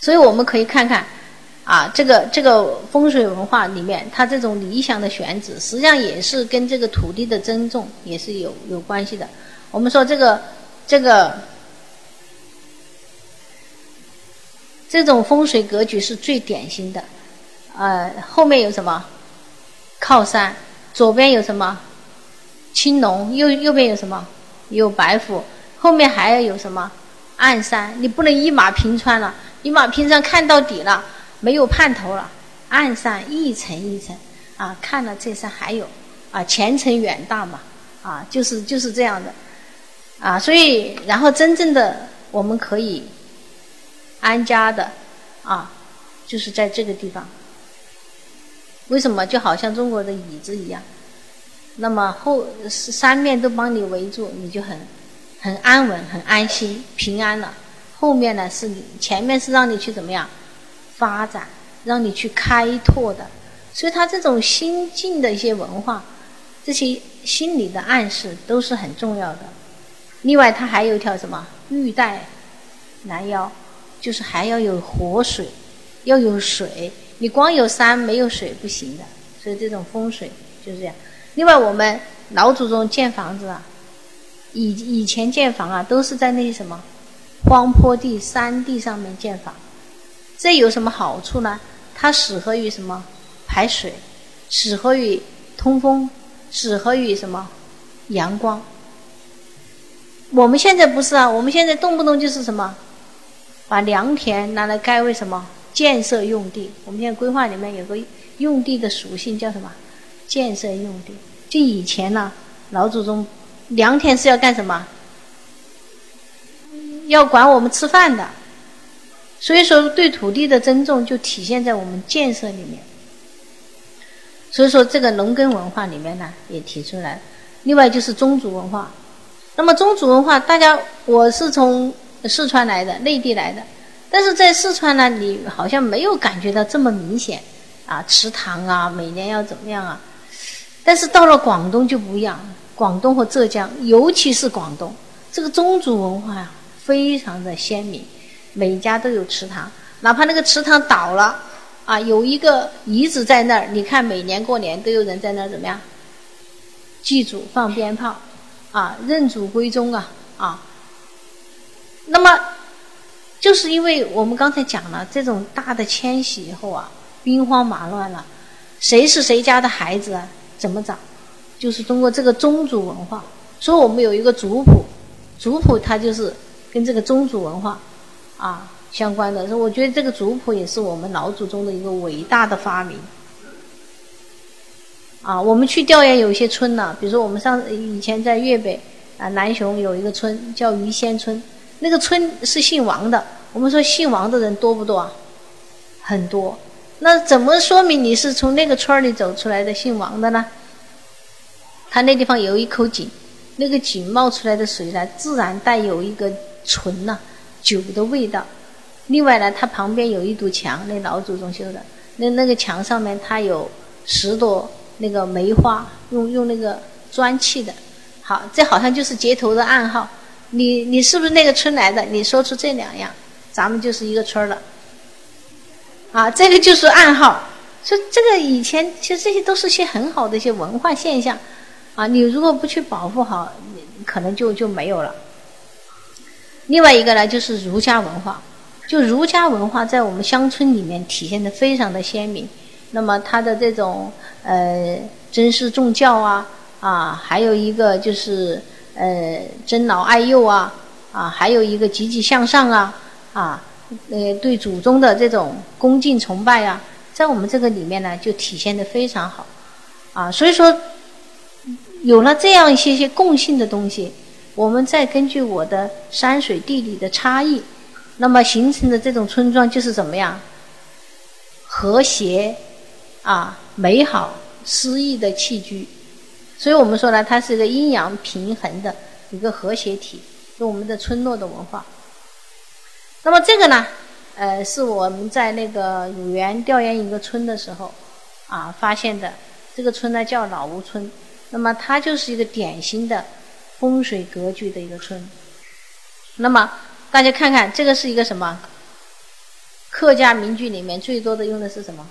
所以我们可以看看，啊，这个这个风水文化里面，它这种理想的选址，实际上也是跟这个土地的尊重也是有有关系的。我们说这个这个这种风水格局是最典型的，呃，后面有什么？靠山，左边有什么？青龙，右右边有什么？有白虎，后面还要有什么？暗山，你不能一马平川了。你马平川看到底了，没有盼头了。岸上一层一层，啊，看了这山还有，啊，前程远大嘛，啊，就是就是这样的，啊，所以然后真正的我们可以安家的，啊，就是在这个地方。为什么？就好像中国的椅子一样，那么后三面都帮你围住，你就很很安稳、很安心、平安了。后面呢是你，前面是让你去怎么样发展，让你去开拓的，所以他这种心境的一些文化，这些心理的暗示都是很重要的。另外，它还有一条什么玉带拦腰，就是还要有活水，要有水，你光有山没有水不行的。所以这种风水就是这样。另外，我们老祖宗建房子啊，以以前建房啊，都是在那些什么。荒坡地、山地上面建房，这有什么好处呢？它适合于什么排水，适合于通风，适合于什么阳光。我们现在不是啊，我们现在动不动就是什么，把良田拿来改为什么建设用地。我们现在规划里面有个用地的属性叫什么？建设用地。就以前呢，老祖宗良田是要干什么？要管我们吃饭的，所以说对土地的尊重就体现在我们建设里面。所以说这个农耕文化里面呢也提出来，另外就是宗族文化。那么宗族文化，大家我是从四川来的，内地来的，但是在四川呢，你好像没有感觉到这么明显啊，祠堂啊，每年要怎么样啊？但是到了广东就不一样，广东和浙江，尤其是广东，这个宗族文化呀。非常的鲜明，每家都有祠堂，哪怕那个祠堂倒了，啊，有一个遗址在那儿，你看每年过年都有人在那儿怎么样？祭祖、放鞭炮，啊，认祖归宗啊，啊。那么，就是因为我们刚才讲了这种大的迁徙以后啊，兵荒马乱了，谁是谁家的孩子啊？怎么找？就是通过这个宗族文化，所以我们有一个族谱，族谱它就是。跟这个宗族文化啊相关的，所以我觉得这个族谱也是我们老祖宗的一个伟大的发明。啊，我们去调研有一些村呢，比如说我们上以前在粤北啊南雄有一个村叫鱼仙村，那个村是姓王的。我们说姓王的人多不多啊？很多。那怎么说明你是从那个村里走出来的姓王的呢？他那地方有一口井，那个井冒出来的水呢，自然带有一个。醇呐，酒的味道。另外呢，它旁边有一堵墙，那老祖宗修的。那那个墙上面，它有十朵那个梅花，用用那个砖砌的。好，这好像就是接头的暗号。你你是不是那个村来的？你说出这两样，咱们就是一个村了。啊，这个就是暗号。所以这个以前其实这些都是些很好的一些文化现象。啊，你如果不去保护好，你可能就就没有了。另外一个呢，就是儒家文化，就儒家文化在我们乡村里面体现的非常的鲜明。那么它的这种呃尊师重教啊啊，还有一个就是呃尊老爱幼啊啊，还有一个积极向上啊啊呃对祖宗的这种恭敬崇拜啊，在我们这个里面呢就体现的非常好啊。所以说有了这样一些些共性的东西。我们再根据我的山水地理的差异，那么形成的这种村庄就是怎么样？和谐啊，美好、诗意的栖居。所以我们说呢，它是一个阴阳平衡的一个和谐体，就我们的村落的文化。那么这个呢，呃，是我们在那个乳源调研一个村的时候啊发现的。这个村呢叫老吴村，那么它就是一个典型的。风水格局的一个村，那么大家看看，这个是一个什么？客家名句里面最多的用的是什么？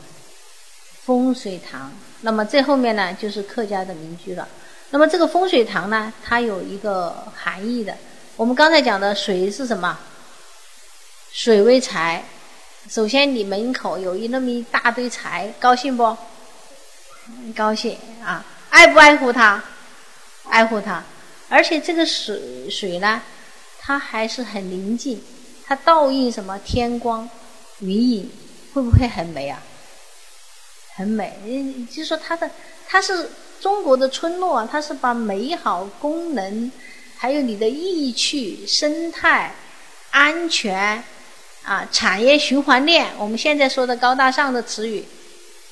风水堂。那么这后面呢，就是客家的名句了。那么这个风水堂呢，它有一个含义的。我们刚才讲的水是什么？水为财。首先你门口有一那么一大堆财，高兴不？高兴啊！爱不爱护它？爱护它。而且这个水水呢，它还是很宁静，它倒映什么天光、云影，会不会很美啊？很美，就说它的，它是中国的村落，它是把美好功能，还有你的意趣、生态、安全，啊，产业循环链，我们现在说的高大上的词语，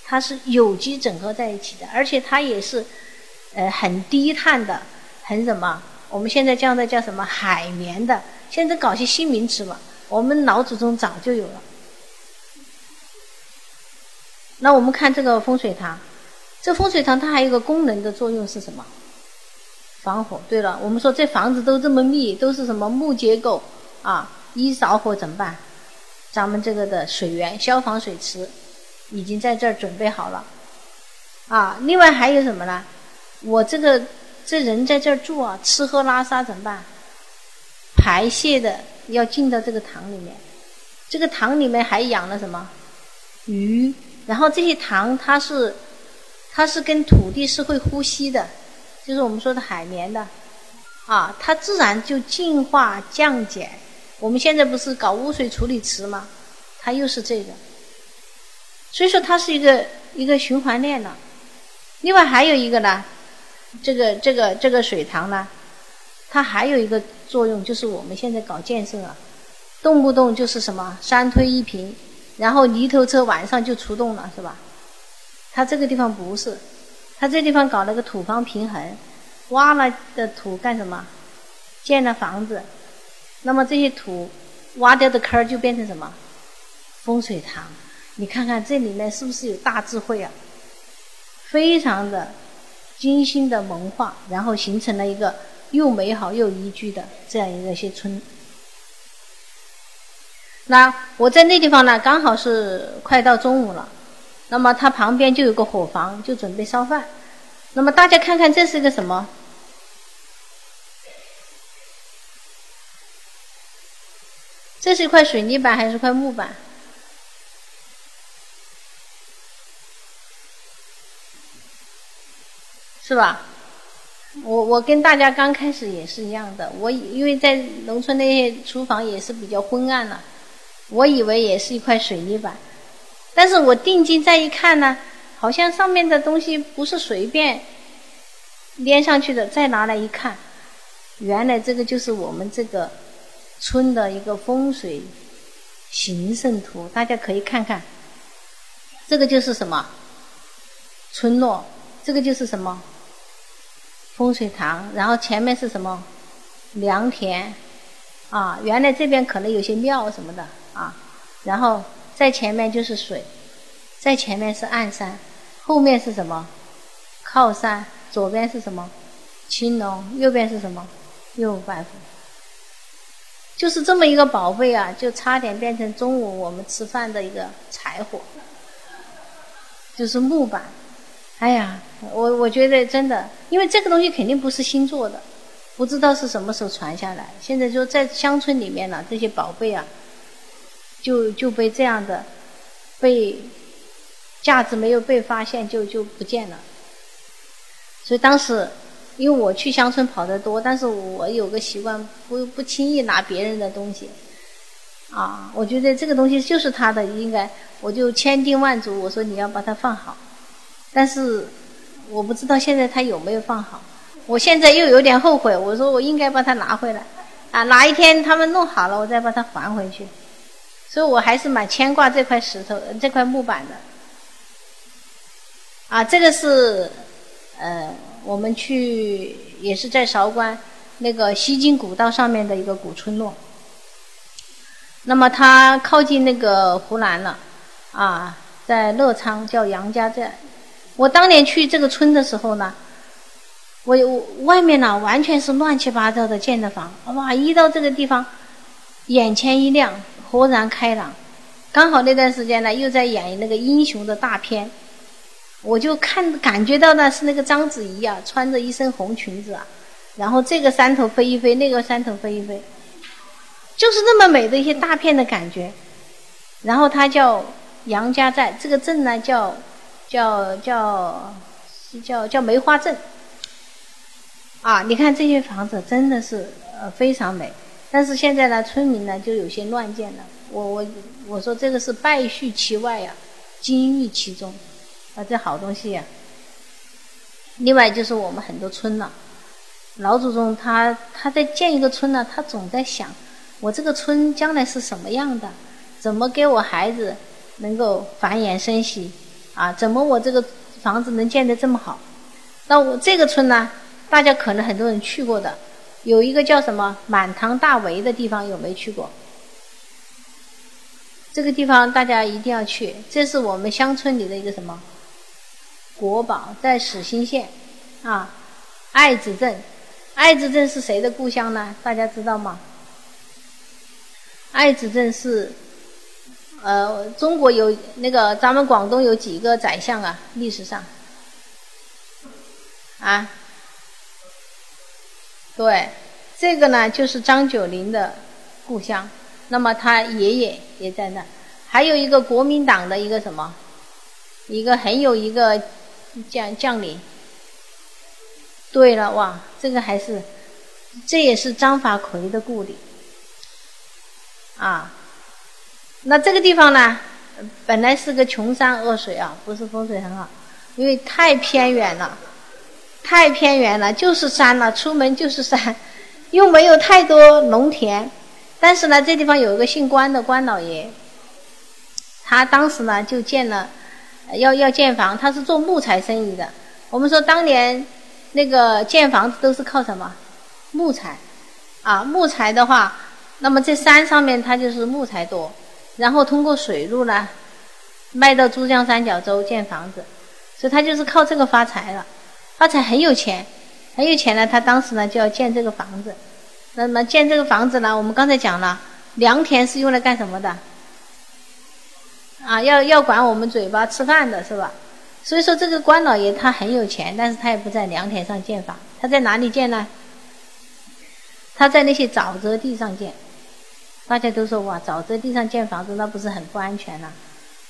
它是有机整合在一起的，而且它也是，呃，很低碳的，很什么？我们现在叫的叫什么海绵的？现在搞些新名词嘛，我们老祖宗早就有了。那我们看这个风水堂，这风水堂它还有个功能的作用是什么？防火。对了，我们说这房子都这么密，都是什么木结构啊？一着火怎么办？咱们这个的水源、消防水池已经在这儿准备好了啊。另外还有什么呢？我这个这人在这儿住啊，吃喝拉撒怎么办？排泄的要进到这个塘里面，这个塘里面还养了什么？鱼。然后这些塘，它是，它是跟土地是会呼吸的，就是我们说的海绵的，啊，它自然就净化降解。我们现在不是搞污水处理池吗？它又是这个，所以说它是一个一个循环链了。另外还有一个呢，这个这个这个水塘呢，它还有一个作用，就是我们现在搞建设啊，动不动就是什么三推一平。然后泥头车晚上就出动了，是吧？他这个地方不是，他这地方搞了个土方平衡，挖了的土干什么？建了房子。那么这些土挖掉的坑就变成什么？风水塘。你看看这里面是不是有大智慧啊？非常的精心的谋划，然后形成了一个又美好又宜居的这样一个些村。那我在那地方呢，刚好是快到中午了，那么它旁边就有个火房，就准备烧饭。那么大家看看，这是个什么？这是一块水泥板还是块木板？是吧？我我跟大家刚开始也是一样的，我因为在农村那些厨房也是比较昏暗了。我以为也是一块水泥板，但是我定睛再一看呢，好像上面的东西不是随便粘上去的。再拿来一看，原来这个就是我们这个村的一个风水形胜图，大家可以看看。这个就是什么村落？这个就是什么风水堂？然后前面是什么良田？啊，原来这边可能有些庙什么的。啊，然后在前面就是水，在前面是暗山，后面是什么？靠山，左边是什么？青龙，右边是什么？右白虎。就是这么一个宝贝啊，就差点变成中午我们吃饭的一个柴火，就是木板。哎呀，我我觉得真的，因为这个东西肯定不是新做的，不知道是什么时候传下来。现在就在乡村里面呢，这些宝贝啊。就就被这样的被价值没有被发现，就就不见了。所以当时，因为我去乡村跑得多，但是我有个习惯，不不轻易拿别人的东西。啊，我觉得这个东西就是他的，应该我就千叮万嘱，我说你要把它放好。但是我不知道现在他有没有放好。我现在又有点后悔，我说我应该把它拿回来。啊，哪一天他们弄好了，我再把它还回去。所以我还是蛮牵挂这块石头、这块木板的。啊，这个是，呃，我们去也是在韶关那个西京古道上面的一个古村落。那么它靠近那个湖南了，啊，在乐昌叫杨家寨。我当年去这个村的时候呢，我我外面呢完全是乱七八糟的建的房，哇！一到这个地方，眼前一亮。豁然开朗，刚好那段时间呢，又在演那个英雄的大片，我就看感觉到呢是那个章子怡啊，穿着一身红裙子啊，然后这个山头飞一飞，那个山头飞一飞，就是那么美的一些大片的感觉。然后他叫杨家寨，这个镇呢叫叫叫是叫叫梅花镇。啊，你看这些房子真的是呃非常美，但是现在呢，村民呢就有些乱建了。我我我说这个是败絮其外呀，金玉其中，啊，这好东西呀。另外就是我们很多村呢，老祖宗他他在建一个村呢，他总在想，我这个村将来是什么样的，怎么给我孩子能够繁衍生息，啊，怎么我这个房子能建得这么好？那我这个村呢？大家可能很多人去过的，有一个叫什么满堂大围的地方，有没去过？这个地方大家一定要去，这是我们乡村里的一个什么国宝，在始兴县啊，爱子镇。爱子镇是谁的故乡呢？大家知道吗？爱子镇是呃，中国有那个咱们广东有几个宰相啊？历史上啊？对，这个呢就是张九龄的故乡，那么他爷爷也在那，还有一个国民党的一个什么，一个很有一个将将领。对了，哇，这个还是，这也是张发奎的故里，啊，那这个地方呢，本来是个穷山恶水啊，不是风水很好，因为太偏远了。太偏远了，就是山了，出门就是山，又没有太多农田。但是呢，这地方有一个姓关的关老爷，他当时呢就建了，要要建房，他是做木材生意的。我们说当年那个建房子都是靠什么？木材，啊，木材的话，那么这山上面它就是木材多，然后通过水路呢卖到珠江三角洲建房子，所以他就是靠这个发财了。发财很有钱，很有钱呢。他当时呢就要建这个房子，那么建这个房子呢，我们刚才讲了，良田是用来干什么的？啊，要要管我们嘴巴吃饭的是吧？所以说这个关老爷他很有钱，但是他也不在良田上建房，他在哪里建呢？他在那些沼泽地上建。大家都说哇，沼在地上建房子那不是很不安全呐？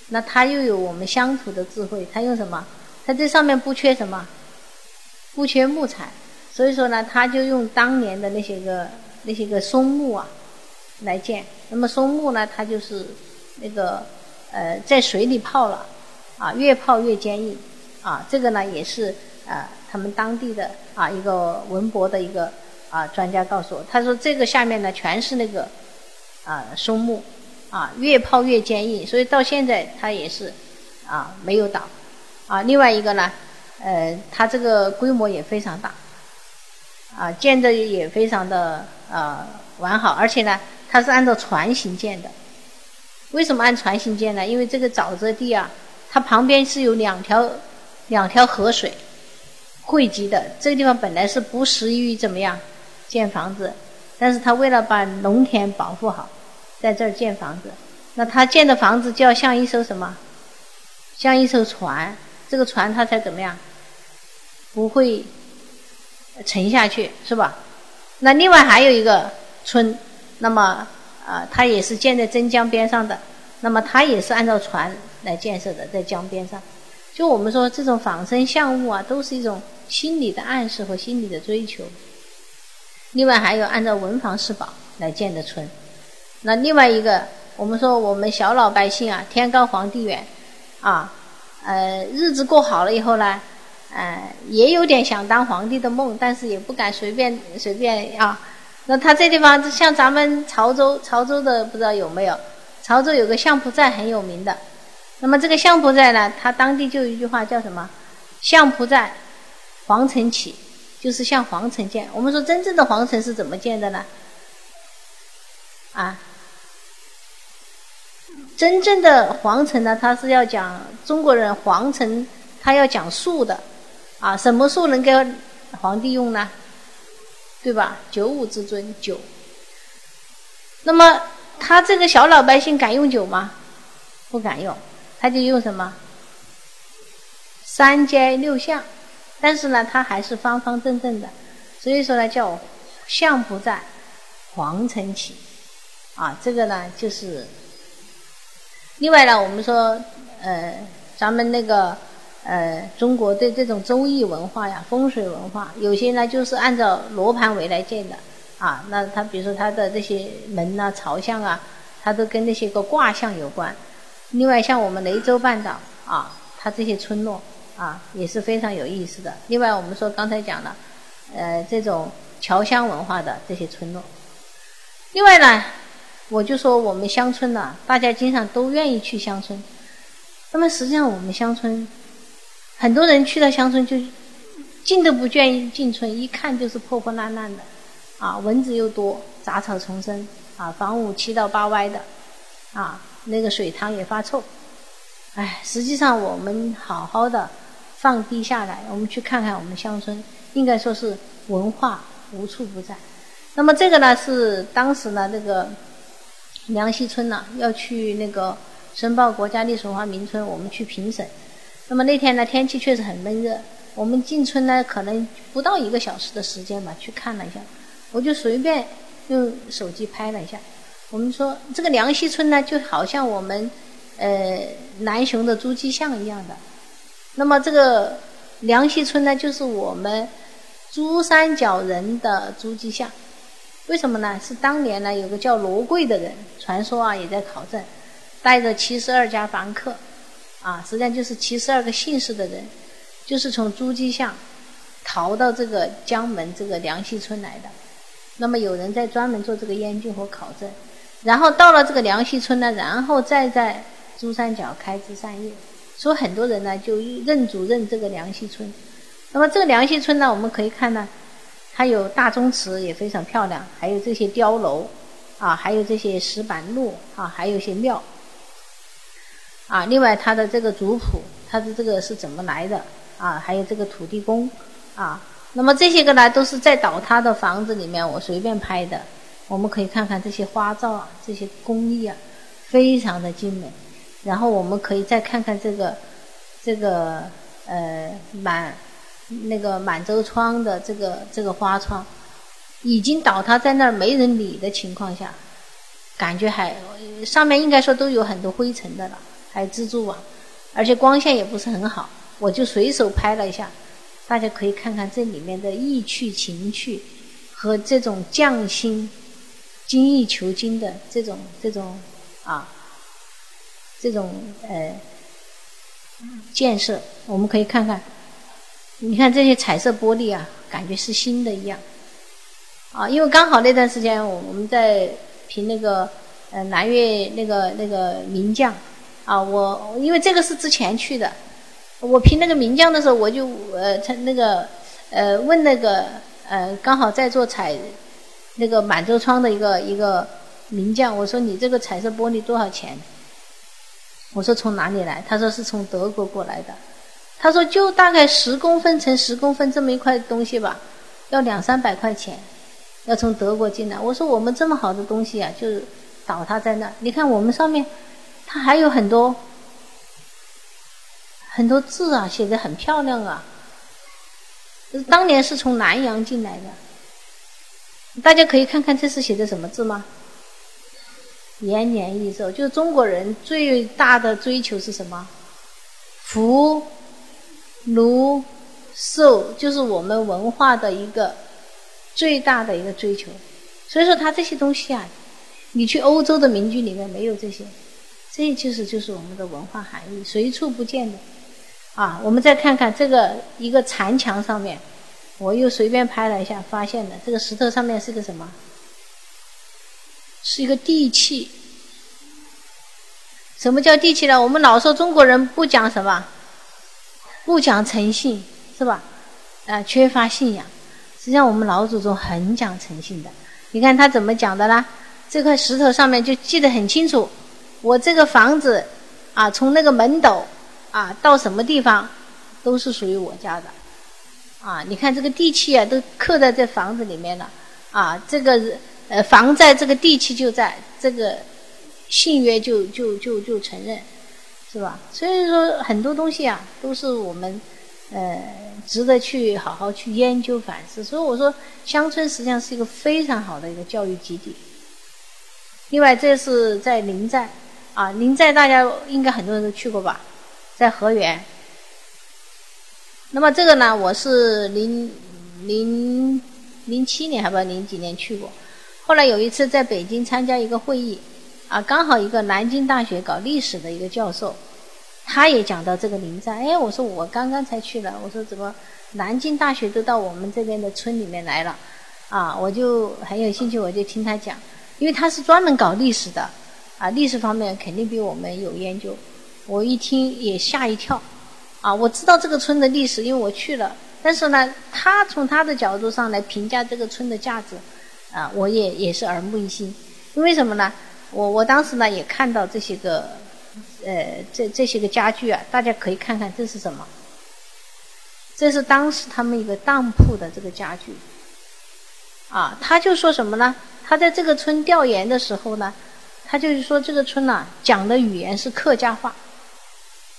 那他又有我们乡土的智慧，他用什么？他这上面不缺什么？不缺木材，所以说呢，他就用当年的那些个那些个松木啊来建。那么松木呢，它就是那个呃在水里泡了啊，越泡越坚硬啊。这个呢也是啊他们当地的啊一个文博的一个啊专家告诉我，他说这个下面呢全是那个啊松木啊，越泡越坚硬，所以到现在它也是啊没有倒啊。另外一个呢。呃，它这个规模也非常大，啊，建的也非常的呃完好，而且呢，它是按照船型建的。为什么按船型建呢？因为这个沼泽地啊，它旁边是有两条两条河水汇集的，这个地方本来是不适于怎么样建房子，但是他为了把农田保护好，在这儿建房子，那他建的房子就要像一艘什么？像一艘船，这个船它才怎么样？不会沉下去，是吧？那另外还有一个村，那么啊，它也是建在真江边上的，那么它也是按照船来建设的，在江边上。就我们说这种仿生像物啊，都是一种心理的暗示和心理的追求。另外还有按照文房四宝来建的村。那另外一个，我们说我们小老百姓啊，天高皇帝远啊，呃，日子过好了以后呢。呃，也有点想当皇帝的梦，但是也不敢随便随便啊。那他这地方像咱们潮州，潮州的不知道有没有？潮州有个相扑寨很有名的。那么这个相扑寨呢，它当地就有一句话叫什么？相扑寨，皇城起，就是像皇城建。我们说真正的皇城是怎么建的呢？啊，真正的皇城呢，它是要讲中国人皇城，它要讲树的。啊，什么树能给皇帝用呢？对吧？九五之尊，九。那么他这个小老百姓敢用酒吗？不敢用，他就用什么三阶六相，但是呢，它还是方方正正的，所以说呢，叫相不在，皇城起，啊，这个呢就是。另外呢，我们说，呃，咱们那个，呃，中国对这种周易文化呀、风水文化，有些呢就是按照罗盘围来建的，啊，那它比如说它的这些门呐、朝向啊，它都跟那些个卦象有关。另外，像我们雷州半岛啊，它这些村落啊也是非常有意思的。另外，我们说刚才讲了，呃，这种侨乡文化的这些村落。另外呢。我就说我们乡村呢，大家经常都愿意去乡村。那么实际上我们乡村，很多人去到乡村就进都不愿意进村，一看就是破破烂烂的，啊，蚊子又多，杂草丛生，啊，房屋七倒八歪的，啊，那个水塘也发臭。哎，实际上我们好好的放低下来，我们去看看我们乡村，应该说是文化无处不在。那么这个呢，是当时呢这个。梁溪村呢，要去那个申报国家历史文化名村，我们去评审。那么那天呢，天气确实很闷热，我们进村呢，可能不到一个小时的时间吧，去看了一下，我就随便用手机拍了一下。我们说这个梁溪村呢，就好像我们呃南雄的朱基巷一样的。那么这个梁溪村呢，就是我们珠三角人的朱基巷。为什么呢？是当年呢，有个叫罗贵的人，传说啊也在考证，带着七十二家房客，啊，实际上就是七十二个姓氏的人，就是从诸暨巷逃到这个江门这个梁溪村来的。那么有人在专门做这个研究和考证，然后到了这个梁溪村呢，然后再在珠三角开枝散叶，所以很多人呢就认主认这个梁溪村。那么这个梁溪村呢，我们可以看呢。它有大宗祠也非常漂亮，还有这些碉楼，啊，还有这些石板路，啊，还有一些庙，啊，另外它的这个族谱，它的这个是怎么来的，啊，还有这个土地公，啊，那么这些个呢，都是在倒塌的房子里面我随便拍的，我们可以看看这些花罩啊，这些工艺啊，非常的精美，然后我们可以再看看这个，这个呃满。那个满洲窗的这个这个花窗，已经倒塌在那儿没人理的情况下，感觉还上面应该说都有很多灰尘的了，还有蜘蛛网，而且光线也不是很好，我就随手拍了一下，大家可以看看这里面的意趣情趣和这种匠心、精益求精的这种这种啊，这种呃建设，我们可以看看。你看这些彩色玻璃啊，感觉是新的一样。啊，因为刚好那段时间我们在评那个呃南岳那个那个名将，啊，我因为这个是之前去的，我评那个名将的时候，我就呃他那个呃问那个呃刚好在做彩那个满洲窗的一个一个名将，我说你这个彩色玻璃多少钱？我说从哪里来？他说是从德国过来的。他说：“就大概十公分乘十公分这么一块东西吧，要两三百块钱，要从德国进来。”我说：“我们这么好的东西啊，就是倒塌在那。你看我们上面，它还有很多很多字啊，写的很漂亮啊。当年是从南洋进来的，大家可以看看这是写的什么字吗？延年益寿，就是中国人最大的追求是什么？福。”儒、寿就是我们文化的一个最大的一个追求，所以说它这些东西啊，你去欧洲的民居里面没有这些，这就是就是我们的文化含义，随处不见的。啊，我们再看看这个一个残墙上面，我又随便拍了一下，发现的这个石头上面是个什么？是一个地契。什么叫地契呢？我们老说中国人不讲什么。不讲诚信是吧？啊，缺乏信仰。实际上，我们老祖宗很讲诚信的。你看他怎么讲的啦？这块石头上面就记得很清楚。我这个房子啊，从那个门斗啊到什么地方，都是属于我家的。啊，你看这个地契啊，都刻在这房子里面了。啊，这个呃房在这个地契就在这个信约就就就就承认。是吧？所以说很多东西啊，都是我们呃值得去好好去研究反思。所以我说，乡村实际上是一个非常好的一个教育基地。另外，这是在临寨啊，临寨大家应该很多人都去过吧，在河源。那么这个呢，我是零零零七年还不知道零几年去过。后来有一次在北京参加一个会议，啊，刚好一个南京大学搞历史的一个教授，他也讲到这个临寨。哎，我说我刚刚才去了，我说怎么南京大学都到我们这边的村里面来了？啊，我就很有兴趣，我就听他讲，因为他是专门搞历史的，啊，历史方面肯定比我们有研究。我一听也吓一跳。啊，我知道这个村的历史，因为我去了。但是呢，他从他的角度上来评价这个村的价值，啊，我也也是耳目一新。因为什么呢？我我当时呢也看到这些个，呃，这这些个家具啊，大家可以看看这是什么。这是当时他们一个当铺的这个家具。啊，他就说什么呢？他在这个村调研的时候呢，他就是说这个村呐讲的语言是客家话，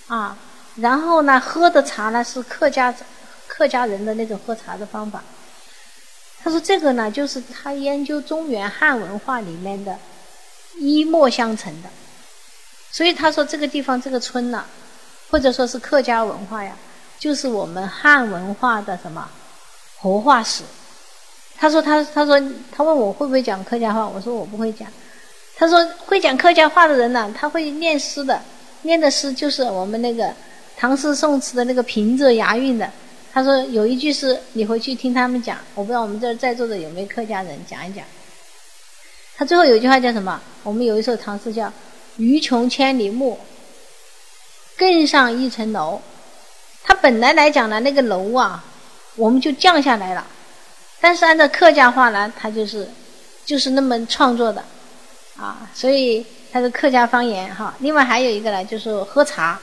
啊。然后呢，喝的茶呢是客家客家人的那种喝茶的方法。他说这个呢，就是他研究中原汉文化里面的一脉相承的。所以他说这个地方这个村呢，或者说是客家文化呀，就是我们汉文化的什么活化石。他说他他说他问我会不会讲客家话，我说我不会讲。他说会讲客家话的人呢，他会念诗的，念的诗就是我们那个。唐诗宋词的那个平仄押韵的，他说有一句诗，你回去听他们讲，我不知道我们这在座的有没有客家人讲一讲。他最后有一句话叫什么？我们有一首唐诗叫“欲穷千里目，更上一层楼”。他本来来讲呢，那个楼啊，我们就降下来了。但是按照客家话呢，他就是就是那么创作的啊，所以他是客家方言哈。另外还有一个呢，就是喝茶。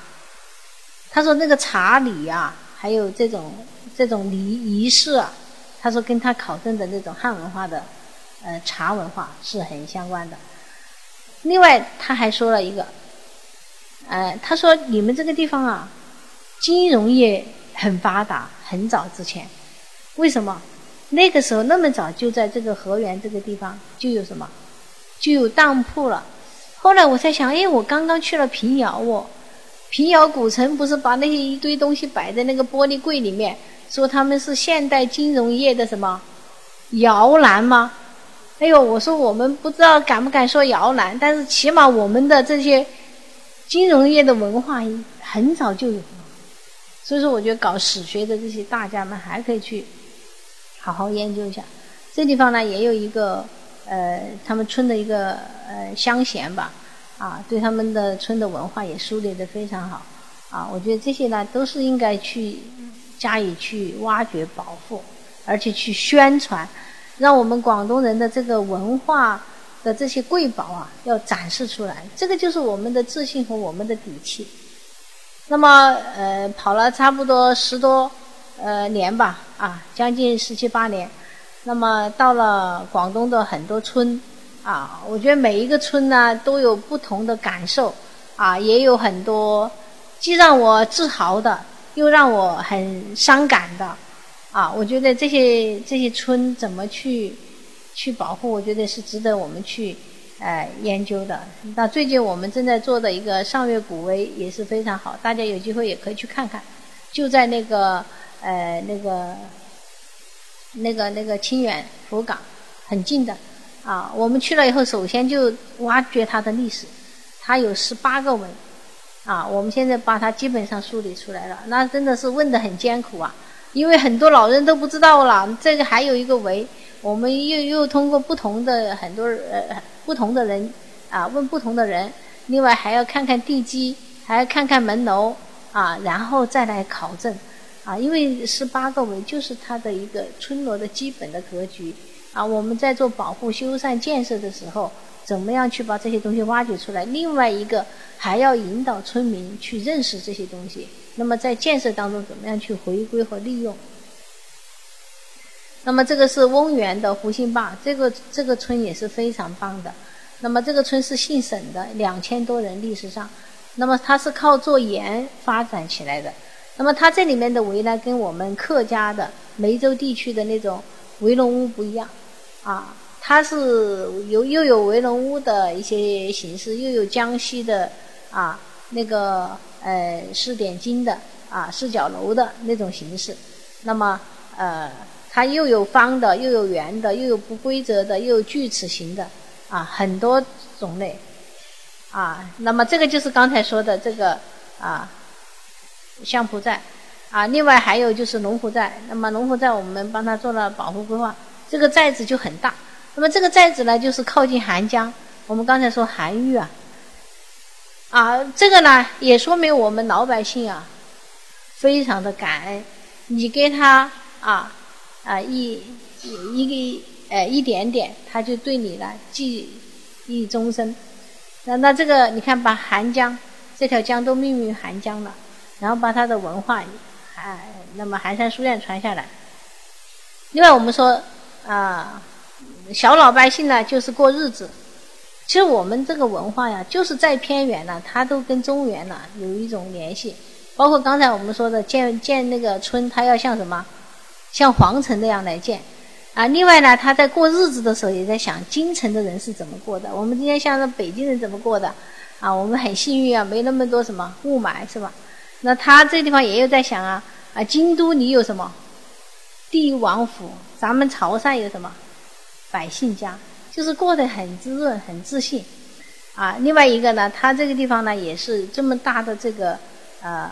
他说那个茶礼啊，还有这种这种礼仪式啊，他说跟他考证的那种汉文化的呃茶文化是很相关的。另外他还说了一个，呃，他说你们这个地方啊，金融业很发达，很早之前，为什么？那个时候那么早就在这个河源这个地方就有什么，就有当铺了。后来我在想，哎，我刚刚去了平遥哦。平遥古城不是把那些一堆东西摆在那个玻璃柜里面，说他们是现代金融业的什么摇篮吗？哎呦，我说我们不知道敢不敢说摇篮，但是起码我们的这些金融业的文化很早就有了。所以说，我觉得搞史学的这些大家们还可以去好好研究一下。这地方呢，也有一个呃，他们村的一个呃乡贤吧。啊，对他们的村的文化也梳理得非常好，啊，我觉得这些呢都是应该去加以去挖掘、保护，而且去宣传，让我们广东人的这个文化的这些瑰宝啊要展示出来，这个就是我们的自信和我们的底气。那么，呃，跑了差不多十多呃年吧，啊，将近十七八年，那么到了广东的很多村。啊，我觉得每一个村呢都有不同的感受，啊，也有很多既让我自豪的，又让我很伤感的，啊，我觉得这些这些村怎么去去保护，我觉得是值得我们去呃研究的。那最近我们正在做的一个上月古围也是非常好，大家有机会也可以去看看，就在那个呃那个那个那个清远福港很近的。啊，我们去了以后，首先就挖掘它的历史。它有十八个围，啊，我们现在把它基本上梳理出来了。那真的是问的很艰苦啊，因为很多老人都不知道了。这个还有一个围，我们又又通过不同的很多呃不同的人啊问不同的人，另外还要看看地基，还要看看门楼啊，然后再来考证啊，因为十八个围就是它的一个村落的基本的格局。啊，我们在做保护、修缮、建设的时候，怎么样去把这些东西挖掘出来？另外一个还要引导村民去认识这些东西。那么在建设当中，怎么样去回归和利用？那么这个是翁源的湖心坝，这个这个村也是非常棒的。那么这个村是姓沈的，两千多人，历史上那么它是靠做盐发展起来的。那么它这里面的围呢，跟我们客家的梅州地区的那种围龙屋不一样，啊，它是有又有围龙屋的一些形式，又有江西的啊那个呃四点金的啊四角楼的那种形式。那么呃，它又有方的，又有圆的，又有不规则的，又有锯齿形的，啊，很多种类，啊，那么这个就是刚才说的这个啊。相扑寨，啊，另外还有就是龙湖寨。那么龙湖寨我们帮他做了保护规划，这个寨子就很大。那么这个寨子呢，就是靠近韩江。我们刚才说韩愈啊，啊，这个呢也说明我们老百姓啊，非常的感恩。你给他啊啊一一个呃一点点，他就对你呢记忆终身。那那这个你看，把寒江这条江都命名寒江了。然后把他的文化，啊，那么寒山书院传下来。另外，我们说啊，小老百姓呢，就是过日子。其实我们这个文化呀，就是再偏远呢，它都跟中原呢有一种联系。包括刚才我们说的建建那个村，它要像什么，像皇城那样来建。啊，另外呢，他在过日子的时候也在想京城的人是怎么过的。我们今天像北京人怎么过的？啊，我们很幸运啊，没那么多什么雾霾，是吧？那他这地方也有在想啊啊，京都你有什么？帝王府，咱们潮汕有什么？百姓家，就是过得很滋润、很自信啊。另外一个呢，它这个地方呢也是这么大的这个呃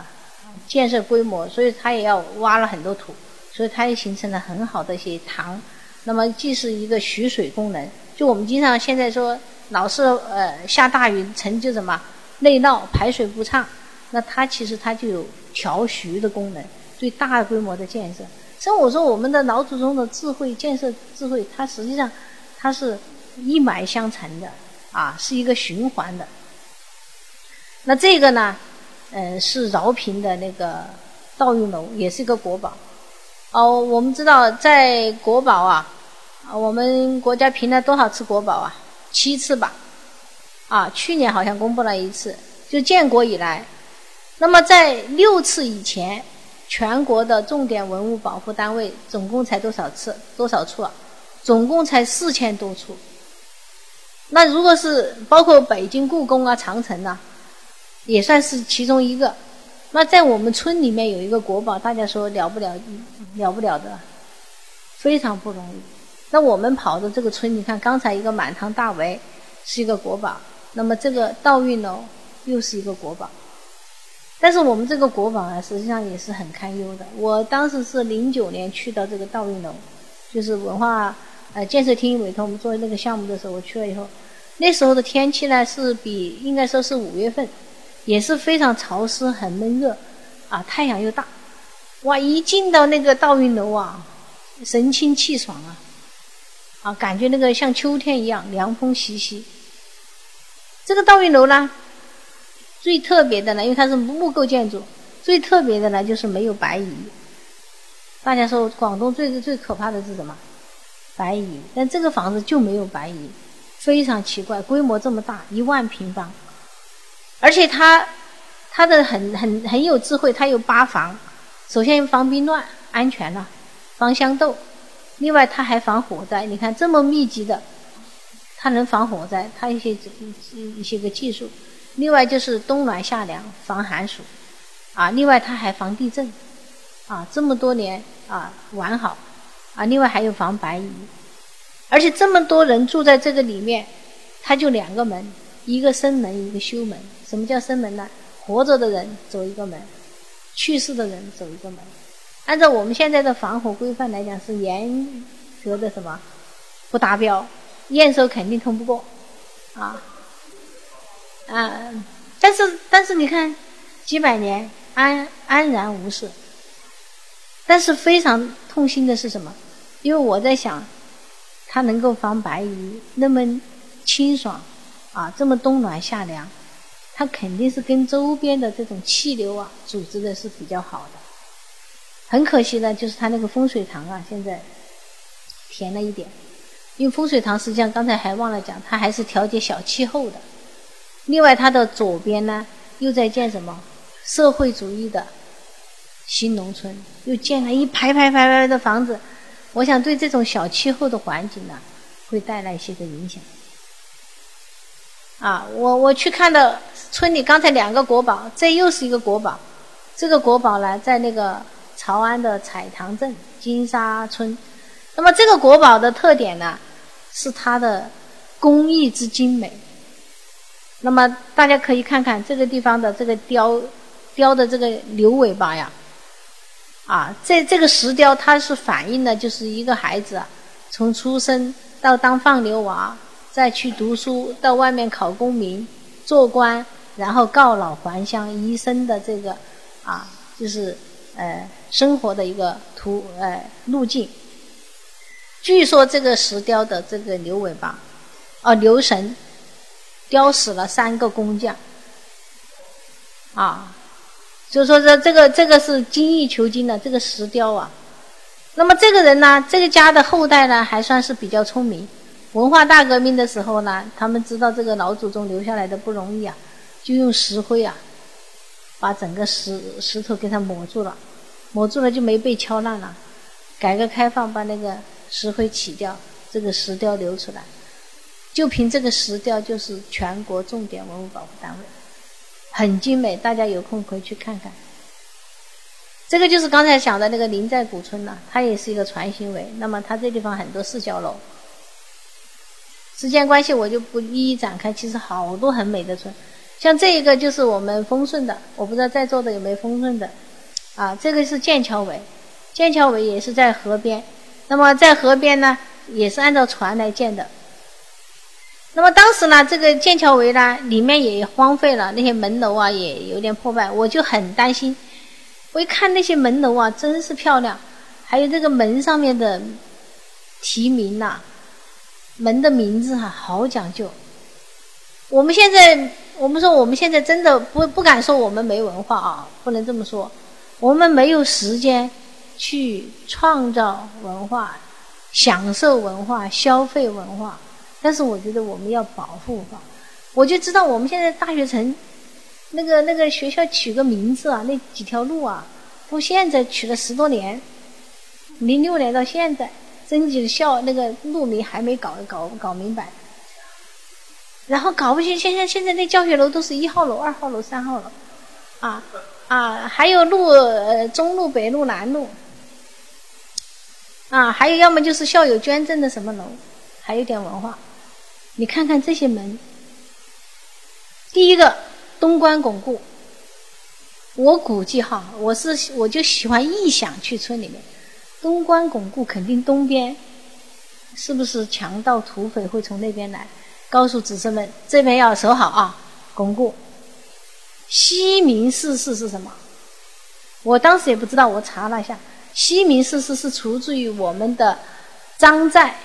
建设规模，所以它也要挖了很多土，所以它也形成了很好的一些塘。那么既是一个蓄水功能，就我们经常现在说老是呃下大雨成就什么内涝排水不畅。那它其实它就有调蓄的功能，对大规模的建设。所以我说我们的老祖宗的智慧建设智慧，它实际上它是一脉相承的啊，是一个循环的。那这个呢，嗯，是饶平的那个道运楼，也是一个国宝。哦，我们知道在国宝啊，我们国家评了多少次国宝啊？七次吧。啊，去年好像公布了一次，就建国以来。那么在六次以前，全国的重点文物保护单位总共才多少次？多少处啊？总共才四千多处。那如果是包括北京故宫啊、长城呐，也算是其中一个。那在我们村里面有一个国宝，大家说了不了，了不了的，非常不容易。那我们跑的这个村，你看刚才一个满堂大围是一个国宝，那么这个道运楼又是一个国宝。但是我们这个国宝啊，实际上也是很堪忧的。我当时是零九年去到这个道运楼，就是文化呃建设厅委托我们做那个项目的时候，我去了以后，那时候的天气呢是比应该说是五月份，也是非常潮湿、很闷热，啊，太阳又大，哇！一进到那个道运楼啊，神清气爽啊，啊，感觉那个像秋天一样，凉风习习。这个道运楼呢？最特别的呢，因为它是木构建筑，最特别的呢就是没有白蚁。大家说广东最最可怕的是什么？白蚁。但这个房子就没有白蚁，非常奇怪，规模这么大，一万平方，而且它它的很很很有智慧，它有八防。首先防兵乱，安全了；防香豆，另外它还防火灾。你看这么密集的，它能防火灾，它一些一些个技术。另外就是冬暖夏凉，防寒暑，啊，另外它还防地震，啊，这么多年啊完好，啊，另外还有防白蚁，而且这么多人住在这个里面，它就两个门，一个生门，一个修门。什么叫生门呢？活着的人走一个门，去世的人走一个门。按照我们现在的防火规范来讲，是严格的什么不达标，验收肯定通不过，啊。啊，但是但是你看，几百年安安然无事。但是非常痛心的是什么？因为我在想，它能够防白蚁，那么清爽，啊，这么冬暖夏凉，它肯定是跟周边的这种气流啊组织的是比较好的。很可惜呢，就是它那个风水塘啊，现在填了一点。因为风水塘实际上刚才还忘了讲，它还是调节小气候的。另外，它的左边呢又在建什么社会主义的新农村，又建了一排排排排的房子。我想对这种小气候的环境呢，会带来一些个影响。啊，我我去看的村里，刚才两个国宝，这又是一个国宝。这个国宝呢，在那个潮安的彩塘镇金沙村。那么这个国宝的特点呢，是它的工艺之精美。那么大家可以看看这个地方的这个雕雕的这个牛尾巴呀，啊，这这个石雕它是反映的就是一个孩子从出生到当放牛娃，再去读书，到外面考功名、做官，然后告老还乡一生的这个啊，就是呃生活的一个途呃路径。据说这个石雕的这个牛尾巴，哦牛神。雕死了三个工匠，啊，就说这这个这个是精益求精的这个石雕啊。那么这个人呢，这个家的后代呢，还算是比较聪明。文化大革命的时候呢，他们知道这个老祖宗留下来的不容易啊，就用石灰啊，把整个石石头给它抹住了，抹住了就没被敲烂了。改革开放把那个石灰起掉，这个石雕留出来。就凭这个石雕，就是全国重点文物保护单位，很精美。大家有空可以去看看。这个就是刚才讲的那个临寨古村呢，它也是一个船形围。那么它这地方很多四角楼，时间关系我就不一一展开。其实好多很美的村，像这一个就是我们丰顺的，我不知道在座的有没有丰顺的。啊，这个是剑桥围，剑桥围也是在河边。那么在河边呢，也是按照船来建的。那么当时呢，这个剑桥围呢，里面也荒废了，那些门楼啊也有点破败，我就很担心。我一看那些门楼啊，真是漂亮，还有这个门上面的题名呐，门的名字哈，好讲究。我们现在，我们说我们现在真的不不敢说我们没文化啊，不能这么说，我们没有时间去创造文化、享受文化、消费文化。但是我觉得我们要保护吧，我就知道我们现在大学城，那个那个学校取个名字啊，那几条路啊，到现在取了十多年，零六年到现在，征集的校那个路名还没搞搞搞明白，然后搞不清现在现在那教学楼都是一号楼、二号楼、三号楼，啊啊，还有路呃中路、北路、南路，啊，还有要么就是校友捐赠的什么楼，还有点文化。你看看这些门，第一个东关巩固，我估计哈，我是我就喜欢臆想去村里面，东关巩固肯定东边，是不是强盗土匪会从那边来？告诉子孙们，这边要守好啊，巩固。西明四世是什么？我当时也不知道，我查了一下，西明四世是出自于我们的张载，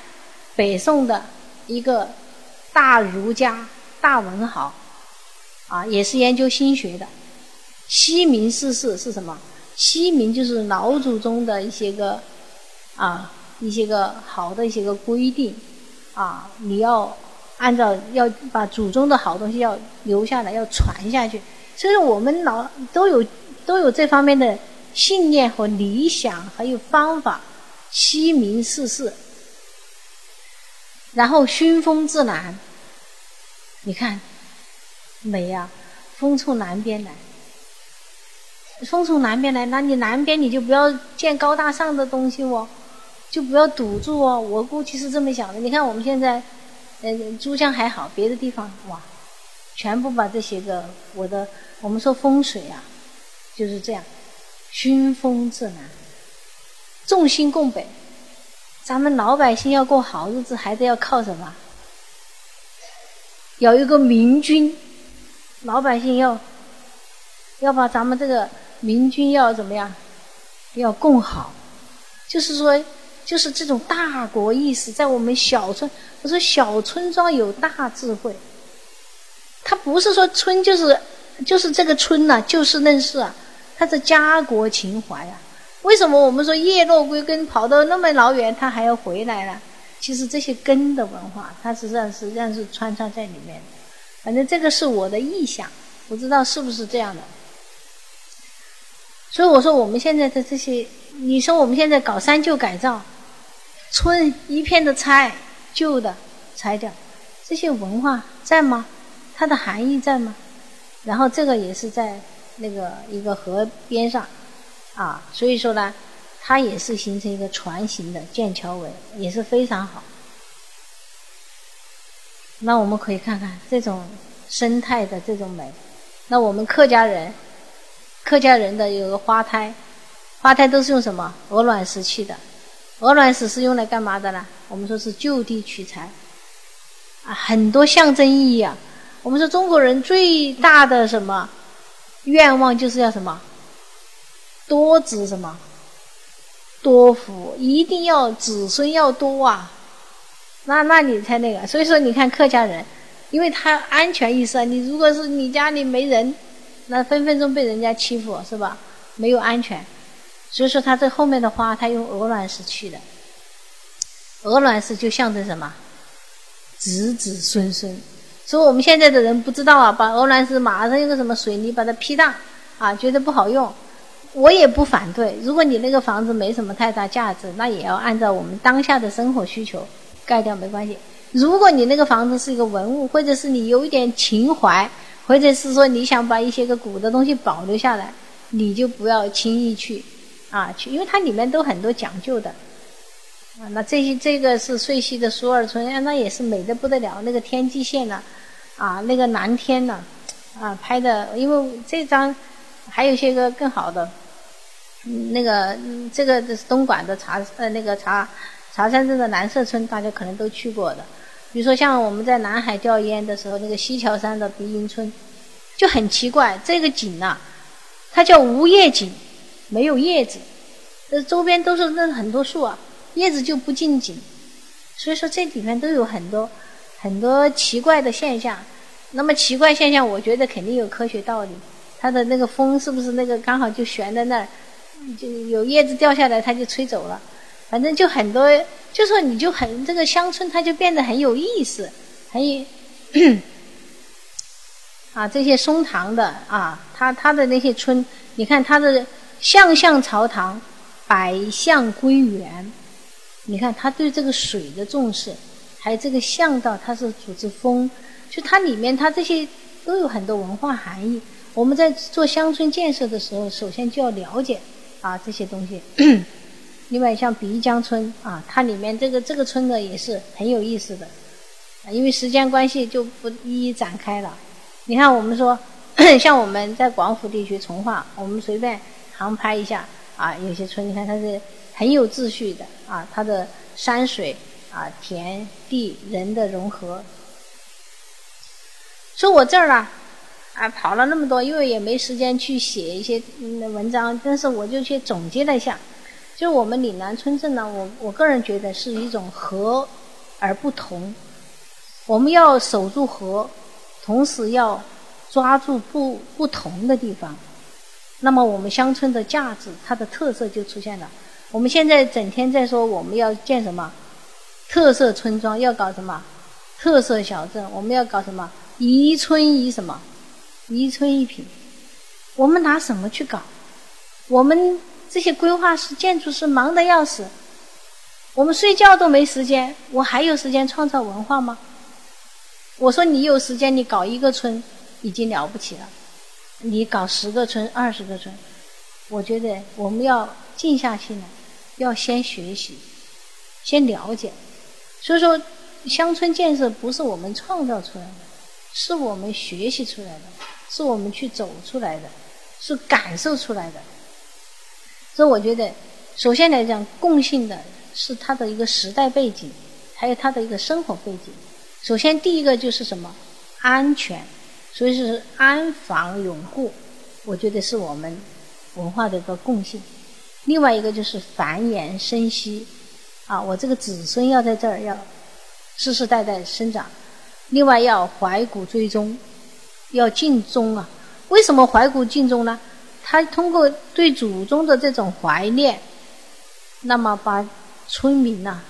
北宋的一个。大儒家、大文豪，啊，也是研究心学的。西明四世是什么？西明就是老祖宗的一些个，啊，一些个好的一些个规定，啊，你要按照要把祖宗的好东西要留下来，要传下去。所以我们老都有都有这方面的信念和理想，还有方法。西明四世，然后熏风自南。你看，美呀！风从南边来，风从南边来，那你南边你就不要建高大上的东西哦，就不要堵住哦。我估计是这么想的。你看我们现在，嗯，珠江还好，别的地方哇，全部把这些个我的我们说风水啊，就是这样，熏风自南，众星拱北。咱们老百姓要过好日子，还得要靠什么？有一个明君，老百姓要要把咱们这个明君要怎么样？要供好，就是说，就是这种大国意识在我们小村。我说小村庄有大智慧，他不是说村就是就是这个村呐，就事论事啊，他是家国情怀啊。为什么我们说叶落归根，跑到那么老远，他还要回来呢？其实这些根的文化，它实际上实际上是穿插在里面的。反正这个是我的臆想，不知道是不是这样的。所以我说我们现在的这些，你说我们现在搞三旧改造，村一片的拆，旧的拆掉，这些文化在吗？它的含义在吗？然后这个也是在那个一个河边上，啊，所以说呢，它也是形成一个船形的剑桥纹，也是非常好。那我们可以看看这种生态的这种美。那我们客家人，客家人的有个花胎，花胎都是用什么？鹅卵石砌的。鹅卵石是用来干嘛的呢？我们说是就地取材，啊，很多象征意义啊。我们说中国人最大的什么愿望就是要什么多子什么多福，一定要子孙要多啊。那那你才那个，所以说你看客家人，因为他安全意识啊。你如果是你家里没人，那分分钟被人家欺负是吧？没有安全，所以说他这后面的花他用鹅卵石去的，鹅卵石就象征什么？子子孙孙。所以我们现在的人不知道啊，把鹅卵石马上用个什么水泥把它劈大，啊，觉得不好用。我也不反对，如果你那个房子没什么太大价值，那也要按照我们当下的生活需求。盖掉没关系。如果你那个房子是一个文物，或者是你有一点情怀，或者是说你想把一些个古的东西保留下来，你就不要轻易去啊去，因为它里面都很多讲究的啊。那这些这个是遂溪的苏二村，那也是美的不得了。那个天际线呢，啊，那个蓝天呢，啊，拍的，因为这张还有一些个更好的，那个这个是东莞的茶呃那个茶。茶山镇的蓝色村，大家可能都去过的。比如说，像我们在南海钓烟的时候，那个西樵山的鼻营村，就很奇怪，这个景呐，它叫无叶景，没有叶子，呃，周边都是那很多树啊，叶子就不进景。所以说，这里面都有很多很多奇怪的现象。那么奇怪现象，我觉得肯定有科学道理。它的那个风是不是那个刚好就悬在那儿，就有叶子掉下来，它就吹走了。反正就很多，就说你就很这个乡村，它就变得很有意思，很有 啊这些松堂的啊，它它的那些村，你看它的向向朝堂，百向归园，你看它对这个水的重视，还有这个巷道，它是组织风，就它里面它这些都有很多文化含义。我们在做乡村建设的时候，首先就要了解啊这些东西。另外，像鼻江村啊，它里面这个这个村呢也是很有意思的，啊，因为时间关系就不一一展开了。你看，我们说，像我们在广府地区从化，我们随便航拍一下啊，有些村，你看它是很有秩序的啊，它的山水啊、田地人的融合。说我这儿呢，啊跑了那么多，因为也没时间去写一些文章，但是我就去总结了一下。就我们岭南村镇呢，我我个人觉得是一种和而不同。我们要守住和，同时要抓住不不同的地方。那么我们乡村的价值，它的特色就出现了。我们现在整天在说我们要建什么特色村庄，要搞什么特色小镇，我们要搞什么宜村宜什么一村一品。我们拿什么去搞？我们。这些规划师、建筑师忙得要死，我们睡觉都没时间，我还有时间创造文化吗？我说你有时间，你搞一个村已经了不起了，你搞十个村、二十个村，我觉得我们要静下心来，要先学习，先了解。所以说，乡村建设不是我们创造出来的，是我们学习出来的，是我们去走出来的，是感受出来的。所以我觉得，首先来讲，共性的是它的一个时代背景，还有它的一个生活背景。首先，第一个就是什么？安全，所以是安防永固，我觉得是我们文化的一个共性。另外一个就是繁衍生息，啊，我这个子孙要在这儿要世世代代生长。另外要怀古追宗，要敬宗啊。为什么怀古敬宗呢？他通过对祖宗的这种怀念，那么把村民呐，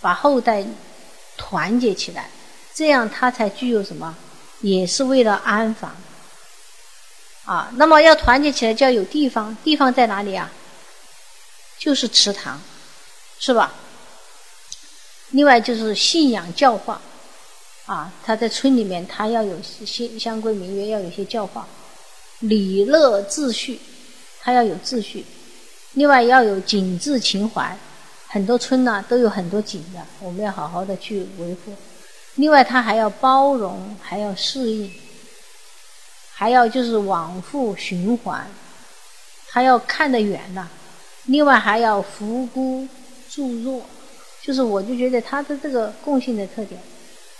把后代团结起来，这样他才具有什么？也是为了安防，啊，那么要团结起来，就要有地方，地方在哪里啊？就是祠堂，是吧？另外就是信仰教化，啊，他在村里面，他要有相相规民约，要有些教化，礼乐秩序，他要有秩序。另外要有景致情怀，很多村呢都有很多景的，我们要好好的去维护。另外他还要包容，还要适应，还要就是往复循环，他要看得远呐。另外还要扶孤助弱。就是我就觉得他的这个共性的特点，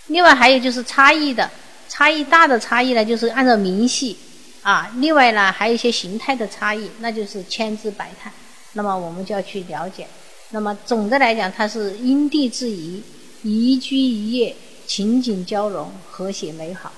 另外还有就是差异的差异大的差异呢，就是按照明细啊，另外呢还有一些形态的差异，那就是千姿百态。那么我们就要去了解。那么总的来讲，它是因地制宜，宜居宜业，情景交融，和谐美好。